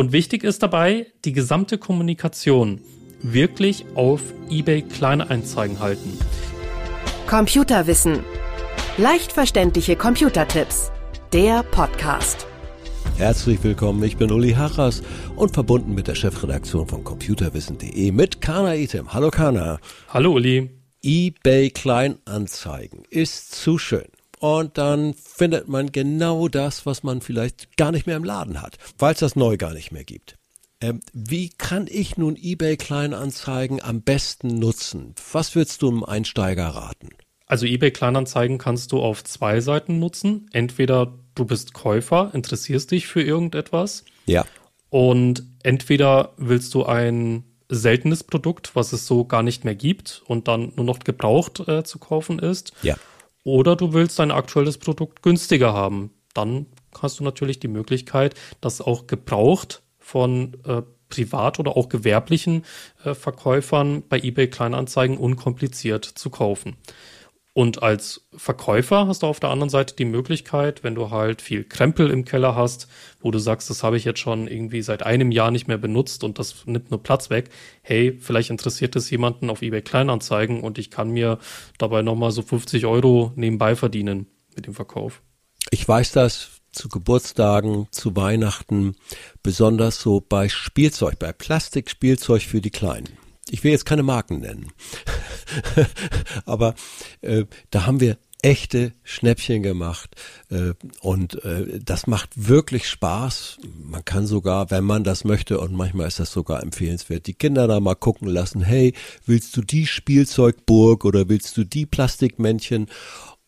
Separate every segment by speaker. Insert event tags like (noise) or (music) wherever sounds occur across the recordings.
Speaker 1: Und wichtig ist dabei, die gesamte Kommunikation wirklich auf eBay Kleinanzeigen halten.
Speaker 2: Computerwissen. Leicht verständliche Computertipps. Der Podcast.
Speaker 3: Herzlich willkommen, ich bin Uli Harras und verbunden mit der Chefredaktion von computerwissen.de mit Kana Item. Hallo Kana.
Speaker 1: Hallo Uli.
Speaker 3: eBay Kleinanzeigen ist zu schön. Und dann findet man genau das, was man vielleicht gar nicht mehr im Laden hat, weil es das neu gar nicht mehr gibt. Ähm, wie kann ich nun eBay Kleinanzeigen am besten nutzen? Was würdest du einem Einsteiger raten?
Speaker 1: Also eBay Kleinanzeigen kannst du auf zwei Seiten nutzen. Entweder du bist Käufer, interessierst dich für irgendetwas.
Speaker 3: Ja.
Speaker 1: Und entweder willst du ein seltenes Produkt, was es so gar nicht mehr gibt und dann nur noch gebraucht äh, zu kaufen ist.
Speaker 3: Ja.
Speaker 1: Oder du willst dein aktuelles Produkt günstiger haben. Dann hast du natürlich die Möglichkeit, das auch gebraucht von äh, privat oder auch gewerblichen äh, Verkäufern bei eBay Kleinanzeigen unkompliziert zu kaufen. Und als Verkäufer hast du auf der anderen Seite die Möglichkeit, wenn du halt viel Krempel im Keller hast, wo du sagst, das habe ich jetzt schon irgendwie seit einem Jahr nicht mehr benutzt und das nimmt nur Platz weg. Hey, vielleicht interessiert es jemanden auf eBay Kleinanzeigen und ich kann mir dabei nochmal so 50 Euro nebenbei verdienen mit dem Verkauf.
Speaker 3: Ich weiß das zu Geburtstagen, zu Weihnachten, besonders so bei Spielzeug, bei Plastikspielzeug für die Kleinen. Ich will jetzt keine Marken nennen, (laughs) aber äh, da haben wir echte Schnäppchen gemacht äh, und äh, das macht wirklich Spaß. Man kann sogar, wenn man das möchte und manchmal ist das sogar empfehlenswert, die Kinder da mal gucken lassen, hey, willst du die Spielzeugburg oder willst du die Plastikmännchen?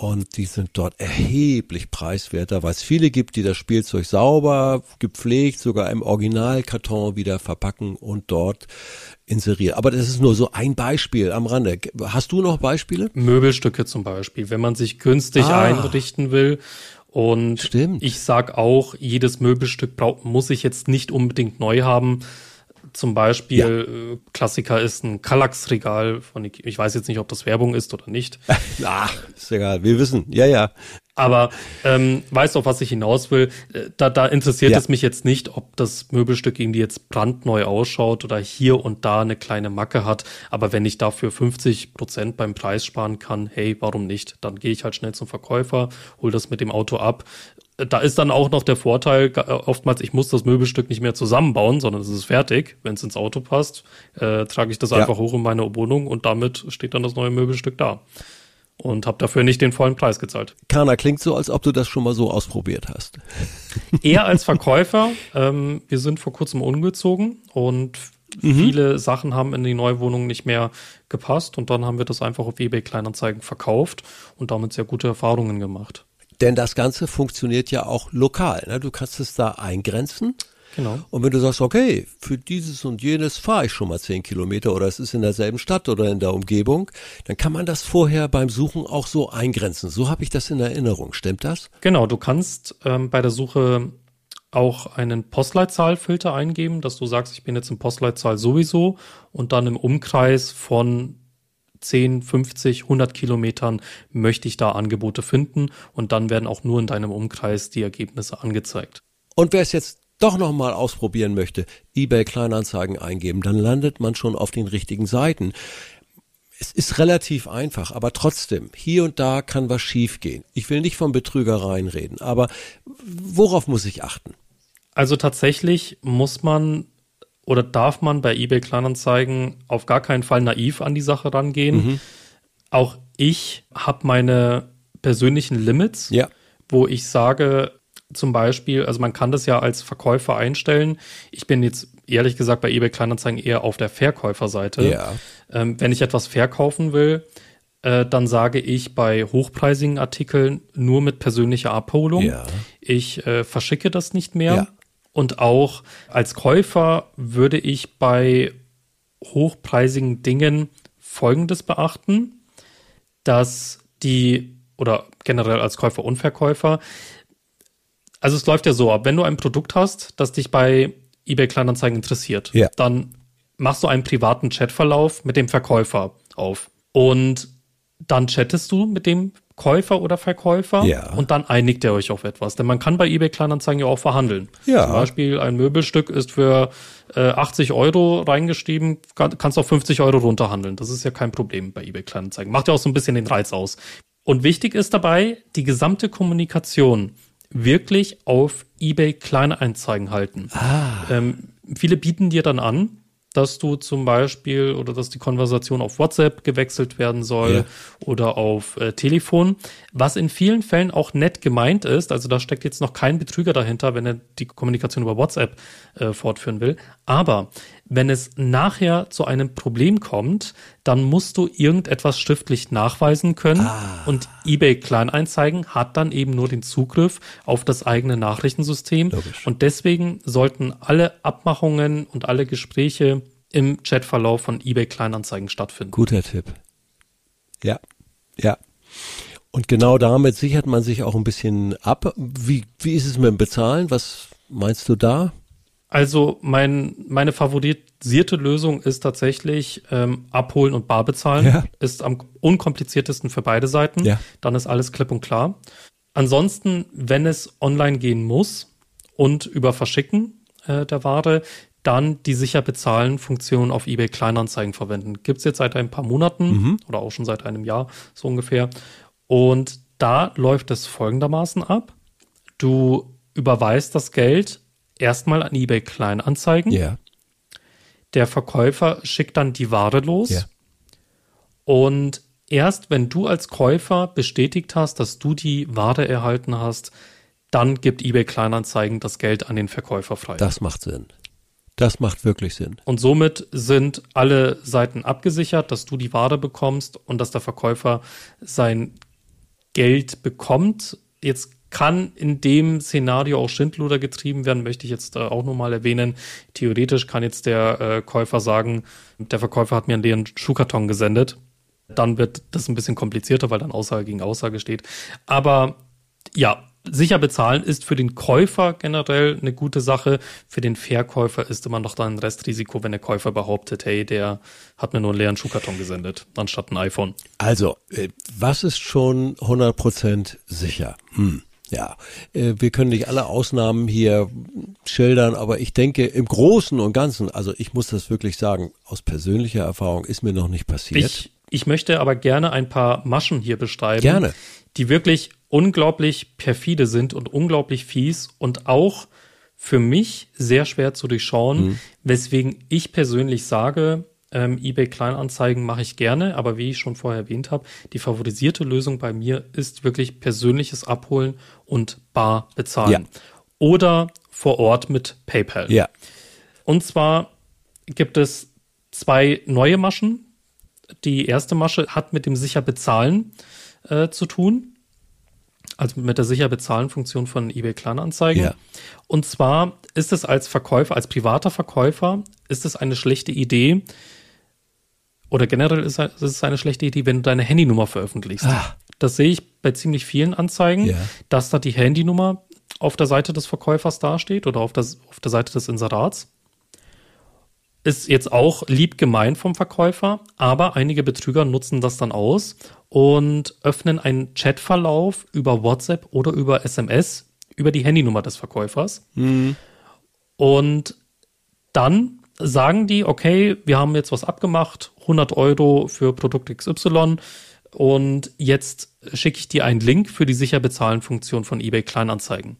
Speaker 3: Und die sind dort erheblich preiswerter, weil es viele gibt, die das Spielzeug sauber, gepflegt, sogar im Originalkarton wieder verpacken und dort inserieren. Aber das ist nur so ein Beispiel am Rande. Hast du noch Beispiele?
Speaker 1: Möbelstücke zum Beispiel, wenn man sich günstig ah. einrichten will. Und
Speaker 3: Stimmt.
Speaker 1: ich sag auch, jedes Möbelstück muss ich jetzt nicht unbedingt neu haben. Zum Beispiel, ja. Äh, Klassiker ist ein Kallax-Regal von, ich weiß jetzt nicht, ob das Werbung ist oder nicht. (laughs)
Speaker 3: Ach, ist egal, wir wissen, ja, ja.
Speaker 1: Aber ähm, weißt du, auf was ich hinaus will? Äh, da, da interessiert ja. es mich jetzt nicht, ob das Möbelstück irgendwie jetzt brandneu ausschaut oder hier und da eine kleine Macke hat. Aber wenn ich dafür 50 Prozent beim Preis sparen kann, hey, warum nicht? Dann gehe ich halt schnell zum Verkäufer, hol das mit dem Auto ab. Da ist dann auch noch der Vorteil, äh, oftmals, ich muss das Möbelstück nicht mehr zusammenbauen, sondern es ist fertig. Wenn es ins Auto passt, äh, trage ich das ja. einfach hoch in meine Wohnung und damit steht dann das neue Möbelstück da und habe dafür nicht den vollen Preis gezahlt.
Speaker 3: Kana, klingt so, als ob du das schon mal so ausprobiert hast. (laughs)
Speaker 1: Eher als Verkäufer. Ähm, wir sind vor kurzem umgezogen und mhm. viele Sachen haben in die neue Wohnung nicht mehr gepasst und dann haben wir das einfach auf eBay Kleinanzeigen verkauft und damit sehr gute Erfahrungen gemacht.
Speaker 3: Denn das Ganze funktioniert ja auch lokal. Ne? Du kannst es da eingrenzen
Speaker 1: Genau.
Speaker 3: Und wenn du sagst, okay, für dieses und jenes fahre ich schon mal zehn Kilometer oder es ist in derselben Stadt oder in der Umgebung, dann kann man das vorher beim Suchen auch so eingrenzen. So habe ich das in Erinnerung. Stimmt das?
Speaker 1: Genau, du kannst ähm, bei der Suche auch einen Postleitzahlfilter eingeben, dass du sagst, ich bin jetzt im Postleitzahl sowieso und dann im Umkreis von 10, 50, 100 Kilometern möchte ich da Angebote finden und dann werden auch nur in deinem Umkreis die Ergebnisse angezeigt.
Speaker 3: Und wer es jetzt doch nochmal ausprobieren möchte, eBay Kleinanzeigen eingeben, dann landet man schon auf den richtigen Seiten. Es ist relativ einfach, aber trotzdem, hier und da kann was schiefgehen. Ich will nicht von Betrügereien reden, aber worauf muss ich achten?
Speaker 1: Also tatsächlich muss man oder darf man bei eBay Kleinanzeigen auf gar keinen Fall naiv an die Sache rangehen. Mhm. Auch ich habe meine persönlichen Limits,
Speaker 3: ja.
Speaker 1: wo ich sage, zum Beispiel, also man kann das ja als Verkäufer einstellen. Ich bin jetzt ehrlich gesagt bei eBay Kleinanzeigen eher auf der Verkäuferseite.
Speaker 3: Ja.
Speaker 1: Ähm, wenn ich etwas verkaufen will, äh, dann sage ich bei hochpreisigen Artikeln nur mit persönlicher Abholung.
Speaker 3: Ja.
Speaker 1: Ich äh, verschicke das nicht mehr.
Speaker 3: Ja.
Speaker 1: Und auch als Käufer würde ich bei hochpreisigen Dingen Folgendes beachten, dass die oder generell als Käufer und Verkäufer, also es läuft ja so ab, wenn du ein Produkt hast, das dich bei eBay Kleinanzeigen interessiert,
Speaker 3: ja.
Speaker 1: dann machst du einen privaten Chatverlauf mit dem Verkäufer auf und dann chattest du mit dem Käufer oder Verkäufer
Speaker 3: Ja.
Speaker 1: und dann einigt ihr euch auf etwas. Denn man kann bei eBay Kleinanzeigen ja auch verhandeln.
Speaker 3: Ja.
Speaker 1: Zum Beispiel ein Möbelstück ist für äh, 80 Euro reingeschrieben, kann, kannst auf 50 Euro runterhandeln. Das ist ja kein Problem bei eBay Kleinanzeigen. Macht ja auch so ein bisschen den Reiz aus. Und wichtig ist dabei, die gesamte Kommunikation wirklich auf eBay Kleinanzeigen halten. Ähm, viele bieten dir dann an, dass du zum Beispiel oder dass die Konversation auf WhatsApp gewechselt werden soll
Speaker 3: Ja.
Speaker 1: oder auf äh, Telefon, was in vielen Fällen auch nett gemeint ist. Also da steckt jetzt noch kein Betrüger dahinter, wenn er die Kommunikation über WhatsApp äh, fortführen will. Aber wenn es nachher zu einem Problem kommt, dann musst du irgendetwas schriftlich nachweisen können und eBay Kleineinzeigen hat dann eben nur den Zugriff auf das eigene Nachrichtensystem
Speaker 3: Logisch.
Speaker 1: und deswegen sollten alle Abmachungen und alle Gespräche im Chatverlauf von eBay Kleinanzeigen stattfinden.
Speaker 3: Guter Tipp. Ja, ja. Und genau damit sichert man sich auch ein bisschen ab. Wie, wie ist es mit dem Bezahlen? Was meinst du da?
Speaker 1: Also mein, meine favorisierte Lösung ist tatsächlich ähm, abholen und bar bezahlen.
Speaker 3: Ja.
Speaker 1: Ist am unkompliziertesten für beide Seiten.
Speaker 3: Ja.
Speaker 1: Dann ist alles klipp und klar. Ansonsten, wenn es online gehen muss und über Verschicken äh, der Ware, dann die sicher bezahlen Funktion auf eBay Kleinanzeigen verwenden. Gibt's jetzt seit ein paar Monaten oder auch schon seit einem Jahr so ungefähr. Und da läuft es folgendermaßen ab. Du überweist das Geld erstmal an eBay Kleinanzeigen.
Speaker 3: Ja.
Speaker 1: Der Verkäufer schickt dann die Ware los.
Speaker 3: Ja.
Speaker 1: Und erst wenn du als Käufer bestätigt hast, dass du die Ware erhalten hast, dann gibt eBay Kleinanzeigen das Geld an den Verkäufer frei.
Speaker 3: Das macht Sinn. Das macht wirklich Sinn.
Speaker 1: Und somit sind alle Seiten abgesichert, dass du die Ware bekommst und dass der Verkäufer sein Geld bekommt. Jetzt kann in dem Szenario auch Schindluder getrieben werden, möchte ich jetzt äh, auch nochmal erwähnen. Theoretisch kann jetzt der äh, Käufer sagen, der Verkäufer hat mir einen leeren Schuhkarton gesendet. Dann wird das ein bisschen komplizierter, weil dann Aussage gegen Aussage steht. Aber ja, sicher bezahlen ist für den Käufer generell eine gute Sache. Für den Verkäufer ist immer noch dann ein Restrisiko, wenn der Käufer behauptet, hey, der hat mir nur einen leeren Schuhkarton gesendet, anstatt ein iPhone.
Speaker 3: Also, äh, was ist schon 100% sicher? Hm. Ja, äh, wir können nicht alle Ausnahmen hier schildern, aber ich denke im Großen und Ganzen, also ich muss das wirklich sagen, aus persönlicher Erfahrung ist mir noch nicht passiert.
Speaker 1: Ich, ich möchte aber gerne ein paar Maschen hier beschreiben.
Speaker 3: Gerne.
Speaker 1: Die wirklich unglaublich perfide sind und unglaublich fies und auch für mich sehr schwer zu durchschauen,
Speaker 3: Mhm.
Speaker 1: weswegen ich persönlich sage, ähm, eBay Kleinanzeigen mache ich gerne, aber wie ich schon vorher erwähnt habe, die favorisierte Lösung bei mir ist wirklich persönliches Abholen und bar bezahlen.
Speaker 3: Ja.
Speaker 1: Oder vor Ort mit PayPal.
Speaker 3: ja,
Speaker 1: Und zwar gibt es zwei neue Maschen. Die erste Masche hat mit dem sicher bezahlen äh, zu tun. Also mit der sicher bezahlen Funktion von eBay Kleinanzeigen.
Speaker 3: Ja.
Speaker 1: Und zwar ist es als Verkäufer, als privater Verkäufer, ist es eine schlechte Idee, oder generell ist es eine schlechte Idee, wenn du deine Handynummer veröffentlichst.
Speaker 3: Ah.
Speaker 1: Das sehe ich bei ziemlich vielen Anzeigen,
Speaker 3: Ja.
Speaker 1: dass da die Handynummer auf der Seite des Verkäufers dasteht oder auf, das, auf der Seite des Inserats. Ist jetzt auch lieb gemeint vom Verkäufer, aber einige Betrüger nutzen das dann aus und öffnen einen Chatverlauf über WhatsApp oder über SMS über die Handynummer des Verkäufers. Und dann sagen die, okay, wir haben jetzt was abgemacht, 100 Euro für Produkt XY und jetzt schicke ich dir einen Link für die sicher bezahlen Funktion von eBay Kleinanzeigen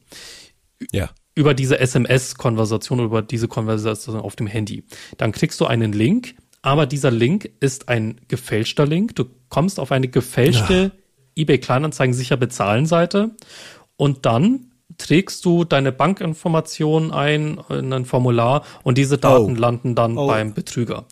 Speaker 3: ja,
Speaker 1: über diese SMS-Konversation, über diese Konversation auf dem Handy. Dann kriegst du einen Link, aber dieser Link ist ein gefälschter Link. Du kommst auf eine gefälschte eBay Kleinanzeigen sicher bezahlen Seite und dann trägst du deine Bankinformationen ein in ein Formular und diese Daten
Speaker 3: Oh.
Speaker 1: landen dann
Speaker 3: Oh.
Speaker 1: beim Betrüger.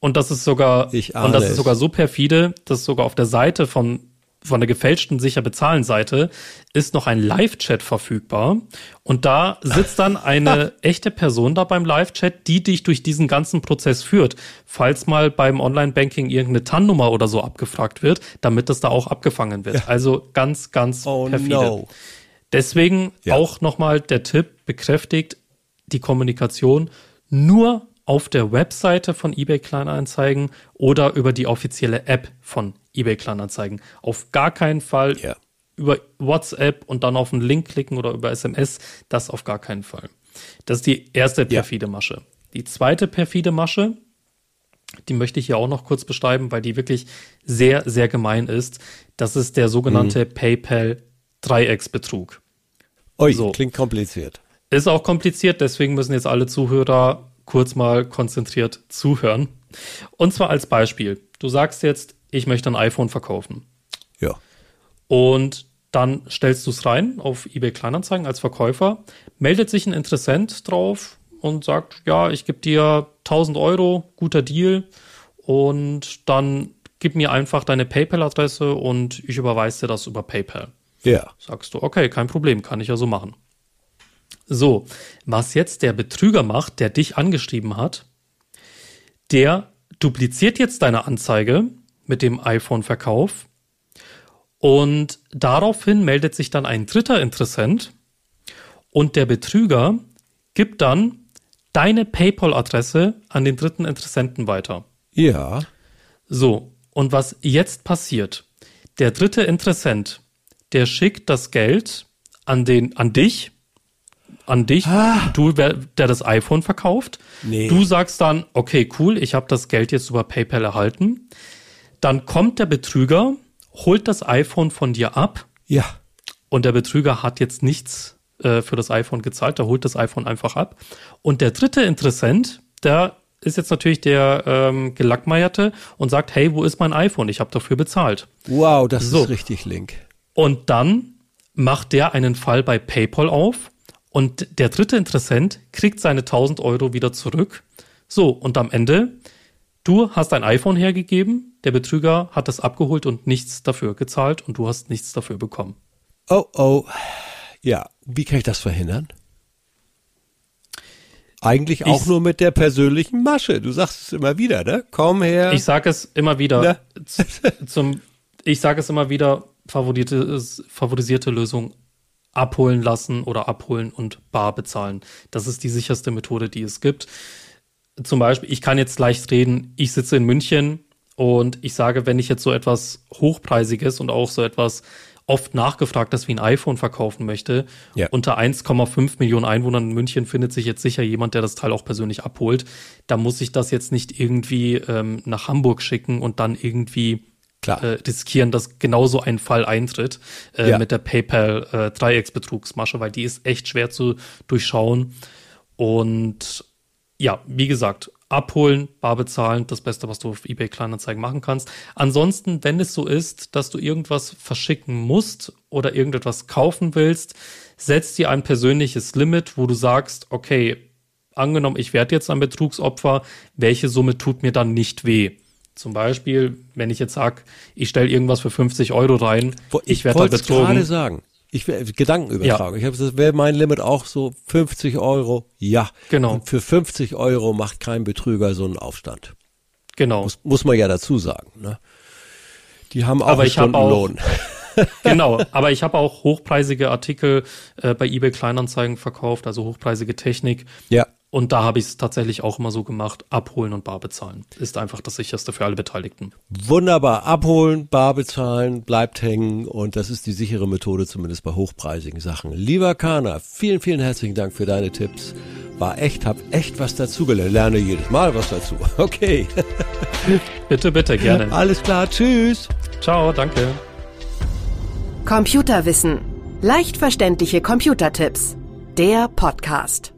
Speaker 1: Und das ist sogar und das ist sogar so perfide, dass sogar auf der Seite von von der gefälschten sicher bezahlen Seite ist noch ein Live-Chat verfügbar und da sitzt dann eine (laughs) echte Person da beim Live-Chat, die dich durch diesen ganzen Prozess führt, falls mal beim Online-Banking irgendeine TAN-Nummer oder so abgefragt wird, damit das da auch abgefangen wird. Also ganz, ganz
Speaker 3: Oh
Speaker 1: perfide.
Speaker 3: no.
Speaker 1: Deswegen
Speaker 3: Ja.
Speaker 1: auch nochmal der Tipp bekräftigt, die Kommunikation nur auf der Webseite von eBay Kleinanzeigen oder über die offizielle App von eBay Kleinanzeigen. Auf gar keinen Fall
Speaker 3: Ja.
Speaker 1: über WhatsApp und dann auf einen Link klicken oder über SMS. Das auf gar keinen Fall. Das ist die erste perfide Masche. Die zweite perfide Masche, die möchte ich hier auch noch kurz beschreiben, weil die wirklich sehr, sehr gemein ist. Das ist der sogenannte PayPal Dreiecksbetrug.
Speaker 3: Ui,
Speaker 1: So.
Speaker 3: klingt kompliziert.
Speaker 1: Ist auch kompliziert, deswegen müssen jetzt alle Zuhörer kurz mal konzentriert zuhören. Und zwar als Beispiel. Du sagst jetzt, ich möchte ein iPhone verkaufen.
Speaker 3: Ja.
Speaker 1: Und dann stellst du es rein auf eBay Kleinanzeigen als Verkäufer, meldet sich ein Interessent drauf und sagt, ja, ich gebe dir 1000 Euro, guter Deal und dann gib mir einfach deine PayPal-Adresse und ich überweise dir das über PayPal.
Speaker 3: Ja.
Speaker 1: Sagst du, okay, kein Problem, kann ich ja so machen. So, was jetzt der Betrüger macht, der dich angeschrieben hat, der dupliziert jetzt deine Anzeige mit dem iPhone-Verkauf und daraufhin meldet sich dann ein dritter Interessent und der Betrüger gibt dann deine PayPal-Adresse an den dritten Interessenten weiter.
Speaker 3: Ja.
Speaker 1: So, und was jetzt passiert? Der dritte Interessent, der schickt das Geld an den, an dich, an dich, du, wer- der das iPhone verkauft.
Speaker 3: Nee.
Speaker 1: Du sagst dann, okay, cool, ich habe das Geld jetzt über PayPal erhalten. Dann kommt der Betrüger, holt das iPhone von dir ab
Speaker 3: Ja.
Speaker 1: und der Betrüger hat jetzt nichts äh, für das iPhone gezahlt, der holt das iPhone einfach ab. Und der dritte Interessent, der ist jetzt natürlich der ähm, Gelackmeierte und sagt, hey, wo ist mein iPhone? Ich habe dafür bezahlt.
Speaker 3: Wow, das
Speaker 1: So.
Speaker 3: ist richtig link.
Speaker 1: Und dann macht der einen Fall bei PayPal auf und der dritte Interessent kriegt seine 1000 Euro wieder zurück. So, und am Ende, du hast ein iPhone hergegeben, der Betrüger hat das abgeholt und nichts dafür gezahlt und du hast nichts dafür bekommen.
Speaker 3: Oh, oh. Ja, wie kann ich das verhindern? Eigentlich auch
Speaker 1: Ich-
Speaker 3: nur mit der persönlichen Masche. Du sagst es immer wieder, ne? Komm her.
Speaker 1: Ich sage es immer wieder
Speaker 3: Ne?
Speaker 1: zum, ich sage es immer wieder, favorisierte, favorisierte Lösung abholen lassen oder abholen und bar bezahlen. Das ist die sicherste Methode, die es gibt. Zum Beispiel, ich kann jetzt leicht reden, ich sitze in München und ich sage, wenn ich jetzt so etwas Hochpreisiges und auch so etwas oft nachgefragtes wie ein iPhone verkaufen möchte,
Speaker 3: Ja.
Speaker 1: unter 1,5 Millionen Einwohnern in München findet sich jetzt sicher jemand, der das Teil auch persönlich abholt. Da muss ich das jetzt nicht irgendwie ähm, nach Hamburg schicken und dann irgendwie
Speaker 3: Klar.
Speaker 1: äh, riskieren, dass genauso ein Fall eintritt äh,
Speaker 3: Ja.
Speaker 1: mit der PayPal äh, Dreiecksbetrugsmasche, weil die ist echt schwer zu durchschauen. Und ja, wie gesagt, abholen, bar bezahlen, das Beste, was du auf eBay Kleinanzeigen machen kannst. Ansonsten, wenn es so ist, dass du irgendwas verschicken musst oder irgendetwas kaufen willst, setz dir ein persönliches Limit, wo du sagst, okay, angenommen, ich werde jetzt ein Betrugsopfer, welche Summe tut mir dann nicht weh? Zum Beispiel, wenn ich jetzt sage, ich stelle irgendwas für 50 Euro rein,
Speaker 3: Wo-
Speaker 1: ich werde da
Speaker 3: wollte es gerade sagen. Ich wär- Gedankenübertragung. Ich habe das wäre mein Limit auch so 50 Euro. Ja.
Speaker 1: Genau.
Speaker 3: Und für 50 Euro macht kein Betrüger so einen Aufstand.
Speaker 1: Genau.
Speaker 3: Muss, muss man ja dazu sagen. Ne? Die haben auch
Speaker 1: Aber
Speaker 3: einen
Speaker 1: ich
Speaker 3: Stundenlohn. (laughs)
Speaker 1: genau, (laughs) aber ich habe auch hochpreisige Artikel äh, bei eBay Kleinanzeigen verkauft, also hochpreisige Technik.
Speaker 3: Ja.
Speaker 1: Und da habe ich es tatsächlich auch immer so gemacht, abholen und bar bezahlen. Ist einfach das sicherste für alle Beteiligten.
Speaker 3: Wunderbar. Abholen, bar bezahlen, bleibt hängen und das ist die sichere Methode, zumindest bei hochpreisigen Sachen. Lieber Kana, vielen, vielen herzlichen Dank für deine Tipps. War echt, hab echt was dazugelernt. Lerne jedes Mal was dazu. (laughs) Okay.
Speaker 1: Bitte, bitte, gerne. (laughs)
Speaker 3: Alles klar. Tschüss.
Speaker 1: Ciao, danke.
Speaker 2: Computerwissen. Leicht verständliche Computertipps. Der Podcast.